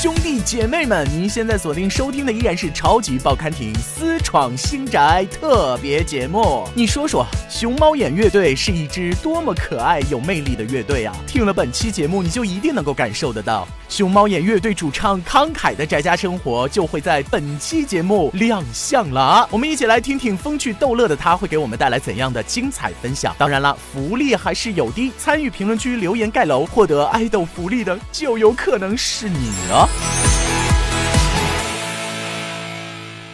兄弟姐妹们，您现在锁定收听的依然是超级报刊亭私闯新宅特别节目。你说说，熊猫眼乐队是一支多么可爱有魅力的乐队啊！听了本期节目，你就一定能够感受得到，熊猫眼乐队主唱慷慨的宅家生活就会在本期节目亮相了啊。我们一起来听听风趣逗乐的他会给我们带来怎样的精彩分享。当然了，福利还是有的，参与评论区留言盖楼，获得爱豆福利的就有可能是你了。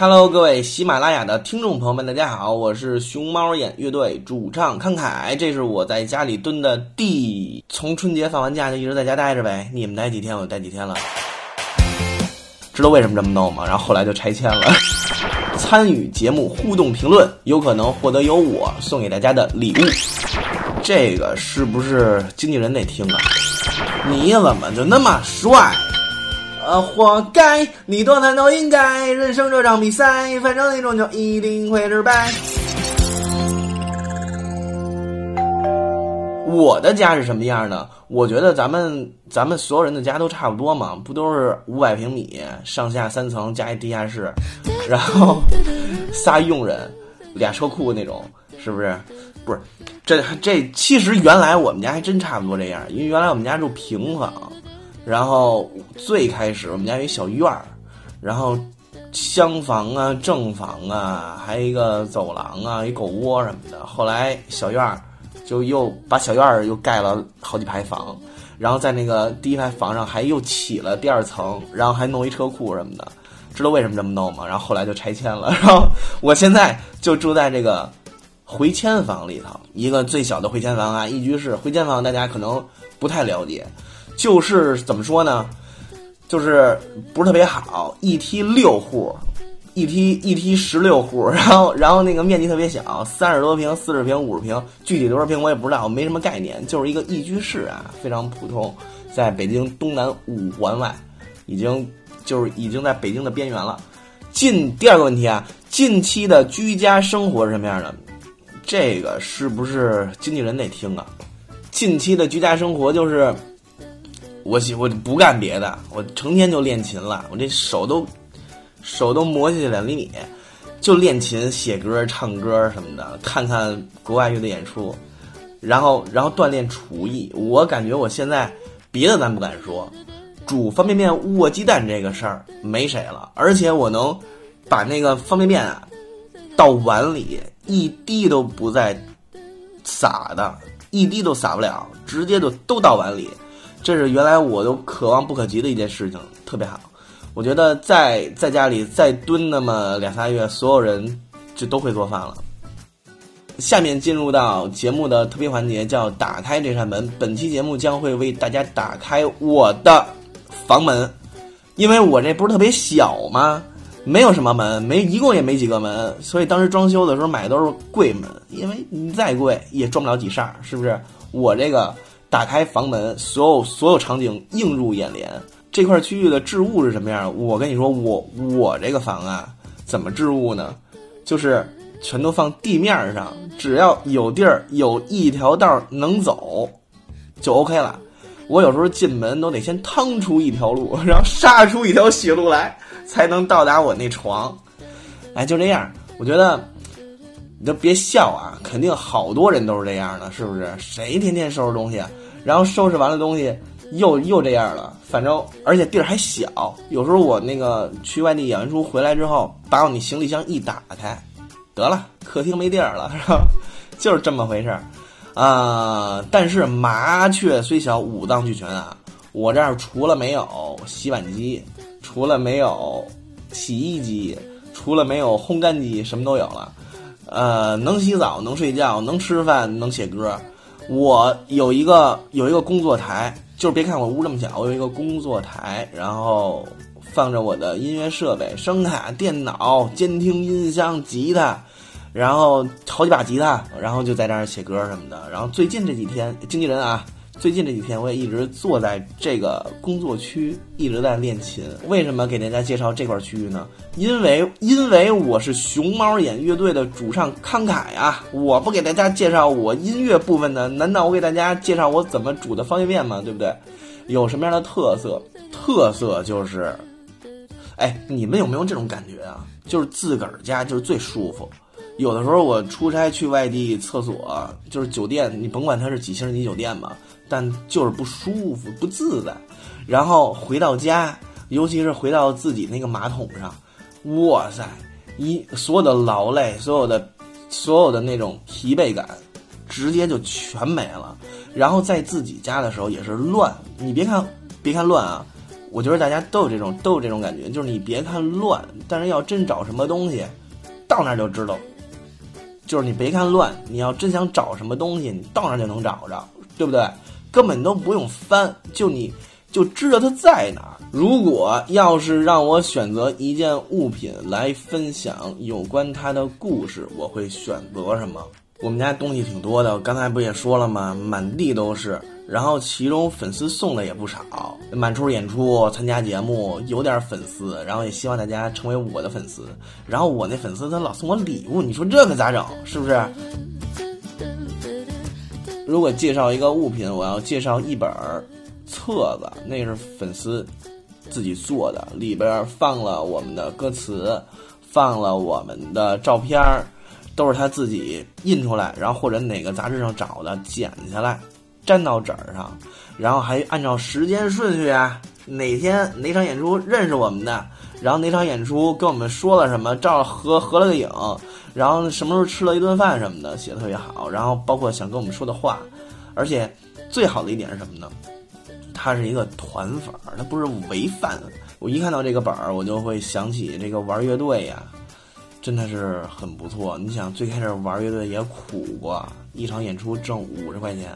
Hello，各位喜马拉雅的听众朋友们，大家好，我是熊猫眼乐队主唱慷慨，这是我在家里蹲的第，从春节放完假就一直在家待着呗，你们待几天我就待几天了，知道为什么这么弄吗？然后后来就拆迁了。参与节目互动评论，有可能获得由我送给大家的礼物，这个是不是经纪人得听啊？你怎么就那么帅？呃，活该！你多难都应该。人生这场比赛，反正你终究一定会失败。我的家是什么样的？我觉得咱们咱们所有人的家都差不多嘛，不都是五百平米，上下三层加一地下室，然后仨佣人，俩车库那种，是不是？不是，这这其实原来我们家还真差不多这样，因为原来我们家住平房。然后最开始我们家有一小院儿，然后厢房啊、正房啊，还有一个走廊啊、一狗窝什么的。后来小院儿就又把小院儿又盖了好几排房，然后在那个第一排房上还又起了第二层，然后还弄一车库什么的。知道为什么这么弄吗？然后后来就拆迁了。然后我现在就住在这个 回迁房里头，一个最小的回迁房啊，一居室。回迁房大家可能不太了解。就是怎么说呢，就是不是特别好，一梯六户，一梯一梯十六户，然后然后那个面积特别小，三十多平、四十平、五十平，具体多少平我也不知道，没什么概念，就是一个一居室啊，非常普通，在北京东南五环外，已经就是已经在北京的边缘了。近第二个问题啊，近期的居家生活是什么样的？这个是不是经纪人得听啊？近期的居家生活就是。我喜我不干别的，我成天就练琴了。我这手都手都磨下去两厘米，就练琴、写歌、唱歌什么的，看看国外乐队演出，然后然后锻炼厨艺。我感觉我现在别的咱不敢说，煮方便面握鸡蛋这个事儿没谁了，而且我能把那个方便面啊倒碗里，一滴都不再洒的，一滴都洒不了，直接就都倒碗里。这是原来我都可望不可及的一件事情，特别好。我觉得在在家里再蹲那么两仨月，所有人就都会做饭了。下面进入到节目的特别环节，叫打开这扇门。本期节目将会为大家打开我的房门，因为我这不是特别小吗？没有什么门，没一共也没几个门，所以当时装修的时候买的都是柜门，因为你再贵也装不了几扇，是不是？我这个。打开房门，所有所有场景映入眼帘。这块区域的置物是什么样？我跟你说，我我这个房啊，怎么置物呢？就是全都放地面上，只要有地儿，有一条道能走，就 OK 了。我有时候进门都得先趟出一条路，然后杀出一条血路来，才能到达我那床。哎，就这样，我觉得。你就别笑啊！肯定好多人都是这样的，是不是？谁天天收拾东西，然后收拾完了东西又又这样了？反正而且地儿还小，有时候我那个去外地演完出回来之后，把我那行李箱一打开，得了，客厅没地儿了，是吧？就是这么回事儿啊！但是麻雀虽小，五脏俱全啊！我这儿除了没有洗碗机，除了没有洗衣机，除了没有烘干机，什么都有了。呃，能洗澡，能睡觉，能吃饭，能写歌。我有一个有一个工作台，就是别看我屋这么小，我有一个工作台，然后放着我的音乐设备，声卡、电脑、监听、音箱、吉他，然后好几把吉他，然后就在这儿写歌什么的。然后最近这几天，经纪人啊。最近这几天，我也一直坐在这个工作区，一直在练琴。为什么给大家介绍这块区域呢？因为，因为我是熊猫眼乐队的主唱慷慨啊！我不给大家介绍我音乐部分的，难道我给大家介绍我怎么煮的方便面吗？对不对？有什么样的特色？特色就是，哎，你们有没有这种感觉啊？就是自个儿家就是最舒服。有的时候我出差去外地，厕所就是酒店，你甭管它是几星级酒店吧，但就是不舒服、不自在。然后回到家，尤其是回到自己那个马桶上，哇塞，一所有的劳累、所有的、所有的那种疲惫感，直接就全没了。然后在自己家的时候也是乱，你别看别看乱啊，我觉得大家都有这种都有这种感觉，就是你别看乱，但是要真找什么东西，到那儿就知道。就是你别看乱，你要真想找什么东西，你到那儿就能找着，对不对？根本都不用翻，就你就知道它在哪儿。如果要是让我选择一件物品来分享有关它的故事，我会选择什么？我们家东西挺多的，刚才不也说了吗？满地都是，然后其中粉丝送的也不少，满处演出、参加节目，有点粉丝，然后也希望大家成为我的粉丝。然后我那粉丝他老送我礼物，你说这可咋整？是不是？如果介绍一个物品，我要介绍一本册子，那是粉丝自己做的，里边放了我们的歌词，放了我们的照片儿。都是他自己印出来，然后或者哪个杂志上找的，剪下来，粘到纸上，然后还按照时间顺序啊，哪天哪场演出认识我们的，然后哪场演出跟我们说了什么，照合合了个影，然后什么时候吃了一顿饭什么的，写的特别好，然后包括想跟我们说的话，而且最好的一点是什么呢？他是一个团粉，他不是违犯。我一看到这个本儿，我就会想起这个玩乐队呀。真的是很不错。你想，最开始玩乐队也苦过，一场演出挣五十块钱，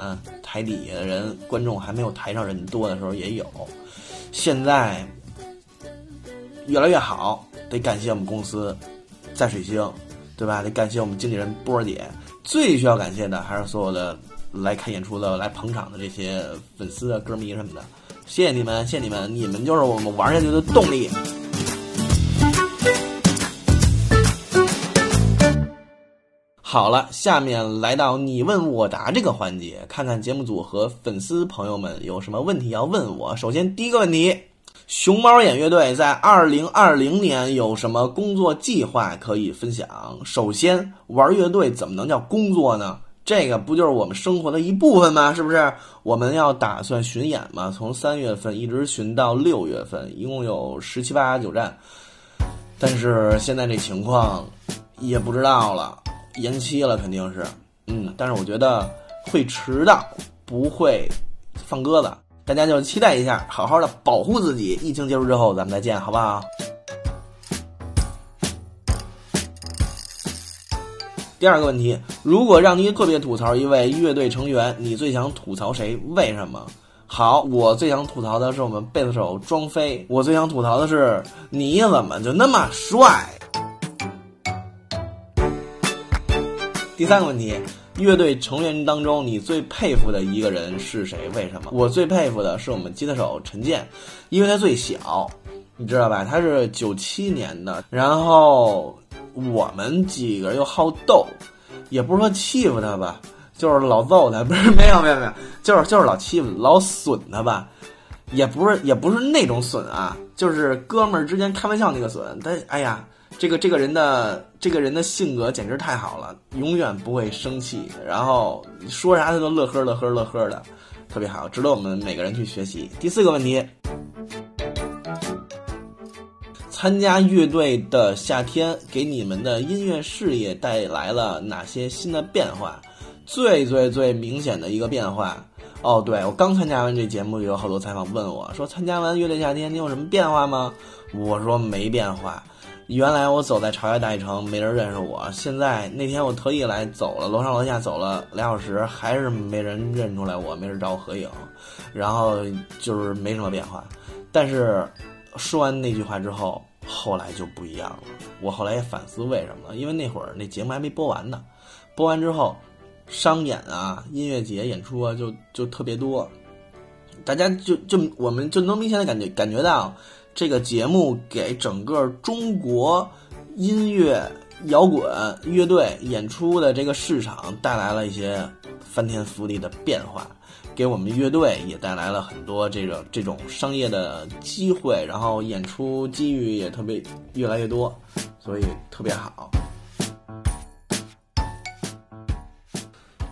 台底下的人、观众还没有台上人多的时候也有。现在越来越好，得感谢我们公司在水星，对吧？得感谢我们经纪人波儿姐。最需要感谢的还是所有的来看演出的、来捧场的这些粉丝啊、歌迷什么的。谢谢你们，谢谢你们，你们就是我们玩下去的动力。好了，下面来到你问我答这个环节，看看节目组和粉丝朋友们有什么问题要问我。首先，第一个问题，熊猫眼乐队在二零二零年有什么工作计划可以分享？首先，玩乐队怎么能叫工作呢？这个不就是我们生活的一部分吗？是不是？我们要打算巡演嘛，从三月份一直巡到六月份，一共有十七八九站，但是现在这情况也不知道了。延期了，肯定是，嗯，但是我觉得会迟到，不会放鸽子，大家就期待一下，好好的保护自己。疫情结束之后，咱们再见，好不好？第二个问题，如果让你特别吐槽一位乐队成员，你最想吐槽谁？为什么？好，我最想吐槽的是我们贝斯手庄飞，我最想吐槽的是你怎么就那么帅？第三个问题，乐队成员当中你最佩服的一个人是谁？为什么？我最佩服的是我们吉他手陈建，因为他最小，你知道吧？他是九七年的，然后我们几个又好斗，也不是说欺负他吧，就是老揍他，不是没有没有没有，就是就是老欺负老损他吧，也不是也不是那种损啊，就是哥们儿之间开玩笑那个损。他哎呀。这个这个人的这个人的性格简直太好了，永远不会生气，然后说啥他都乐呵乐呵乐呵的，特别好，值得我们每个人去学习。第四个问题，参加乐队的夏天给你们的音乐事业带来了哪些新的变化？最最最明显的一个变化，哦，对我刚参加完这节目，有好多采访问我说，参加完乐队夏天你有什么变化吗？我说没变化。原来我走在朝阳大悦城，没人认识我。现在那天我特意来走了，楼上楼下走了俩小时，还是没人认出来我，没人找我合影。然后就是没什么变化。但是说完那句话之后，后来就不一样了。我后来也反思为什么，因为那会儿那节目还没播完呢。播完之后，商演啊、音乐节演出啊，就就特别多，大家就就我们就能明显的感觉感觉到。这个节目给整个中国音乐摇滚乐队演出的这个市场带来了一些翻天覆地的变化，给我们乐队也带来了很多这种这种商业的机会，然后演出机遇也特别越来越多，所以特别好。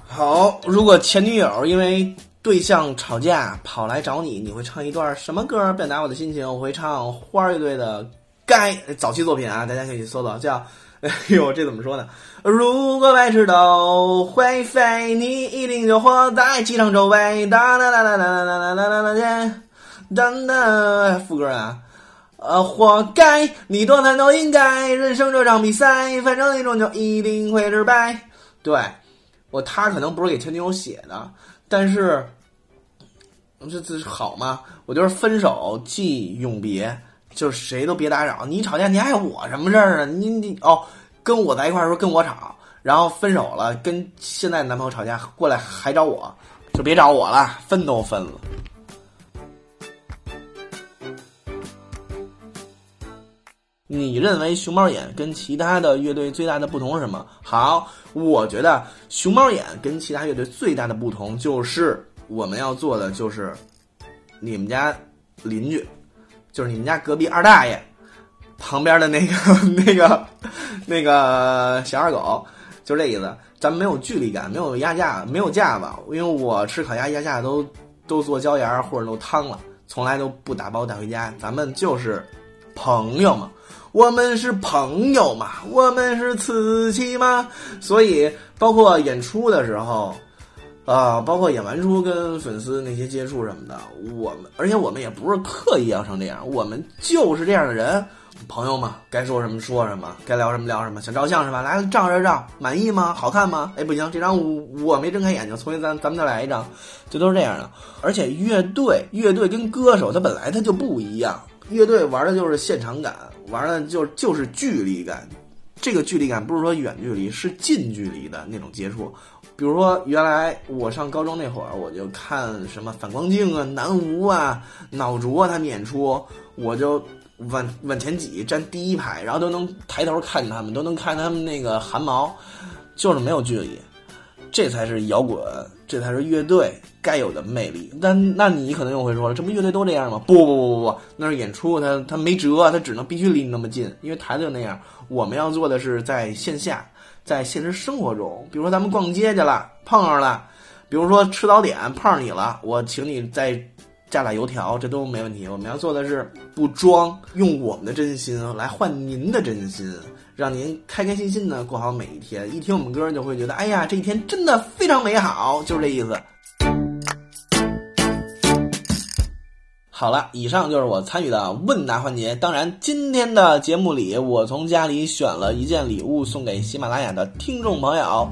好，如果前女友因为对象吵架跑来找你，你会唱一段什么歌表达我的心情？我会唱花儿乐队的《该》早期作品啊，大家可以搜搜，叫 哎呦，这怎么说呢？如果白痴都会飞，你一定就活在机场周围。哒哒哒哒哒哒哒哒哒哒哒哒，副歌啊，呃，活该，你多难都应该。人生这场比赛，反正你终究一定会失败。对。我他可能不是给前女友写的，但是这这好吗？我就是分手即永别，就是谁都别打扰。你吵架你碍我什么事儿啊？你你哦，跟我在一块儿时候跟我吵，然后分手了，跟现在男朋友吵架过来还找我，就别找我了，分都分了。你认为熊猫眼跟其他的乐队最大的不同是什么？好，我觉得熊猫眼跟其他乐队最大的不同就是我们要做的就是你们家邻居，就是你们家隔壁二大爷旁边的那个 那个那个小二狗，就这意思。咱们没有距离感，没有压架，没有架子，因为我吃烤鸭压架都都做椒盐或者都汤了，从来都不打包带回家。咱们就是朋友嘛。我们是朋友嘛，我们是瓷器嘛，所以包括演出的时候，啊，包括演完出跟粉丝那些接触什么的，我们而且我们也不是刻意要成这样，我们就是这样的人，朋友嘛，该说什么说什么，该聊什么聊什么，想照相是吧？来照照照，满意吗？好看吗？哎，不行，这张我没睁开眼睛，重新咱咱们再来一张，这都是这样的。而且乐队乐队跟歌手他本来他就不一样，乐队玩的就是现场感。玩的就就是距离感，这个距离感不是说远距离，是近距离的那种接触。比如说，原来我上高中那会儿，我就看什么反光镜啊、南无啊、脑浊他们演出，我就往往前挤，站第一排，然后都能抬头看见他们，都能看他们那个汗毛，就是没有距离。这才是摇滚，这才是乐队该有的魅力。但那你可能又会说了，这不乐队都这样吗？不不不不不，那是演出，他他没辙，他只能必须离你那么近，因为台子就那样。我们要做的是在线下，在现实生活中，比如说咱们逛街去了，碰上了；比如说吃早点碰上你了，我请你在加俩油条，这都没问题。我们要做的是不装，用我们的真心来换您的真心。让您开开心心的过好每一天。一听我们歌，就会觉得，哎呀，这一天真的非常美好，就是这意思。好了，以上就是我参与的问答环节。当然，今天的节目里，我从家里选了一件礼物送给喜马拉雅的听众朋友，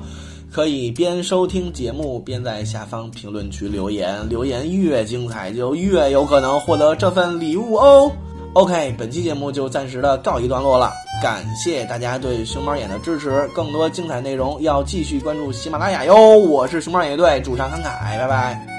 可以边收听节目边在下方评论区留言，留言越精彩，就越有可能获得这份礼物哦。OK，本期节目就暂时的告一段落了。感谢大家对熊猫眼的支持，更多精彩内容要继续关注喜马拉雅哟。我是熊猫眼乐队主唱慷慨，拜拜。